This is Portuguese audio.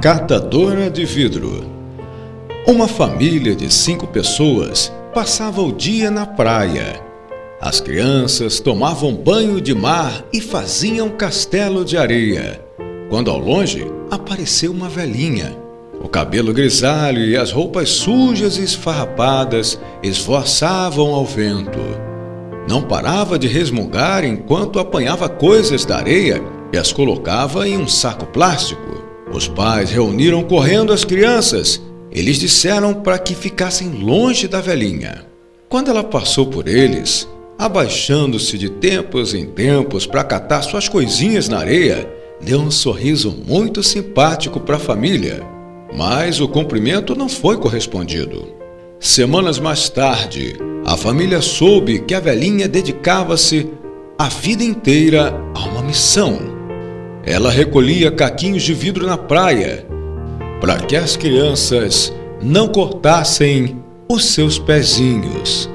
Catadora de vidro. Uma família de cinco pessoas passava o dia na praia. As crianças tomavam banho de mar e faziam castelo de areia. Quando ao longe apareceu uma velhinha. O cabelo grisalho e as roupas sujas e esfarrapadas esvoaçavam ao vento. Não parava de resmungar enquanto apanhava coisas da areia e as colocava em um saco plástico. Os pais reuniram correndo as crianças. Eles disseram para que ficassem longe da velhinha. Quando ela passou por eles, abaixando-se de tempos em tempos para catar suas coisinhas na areia, deu um sorriso muito simpático para a família. Mas o cumprimento não foi correspondido. Semanas mais tarde, a família soube que a velhinha dedicava-se a vida inteira a uma missão ela recolhia caquinhos de vidro na praia para que as crianças não cortassem os seus pezinhos.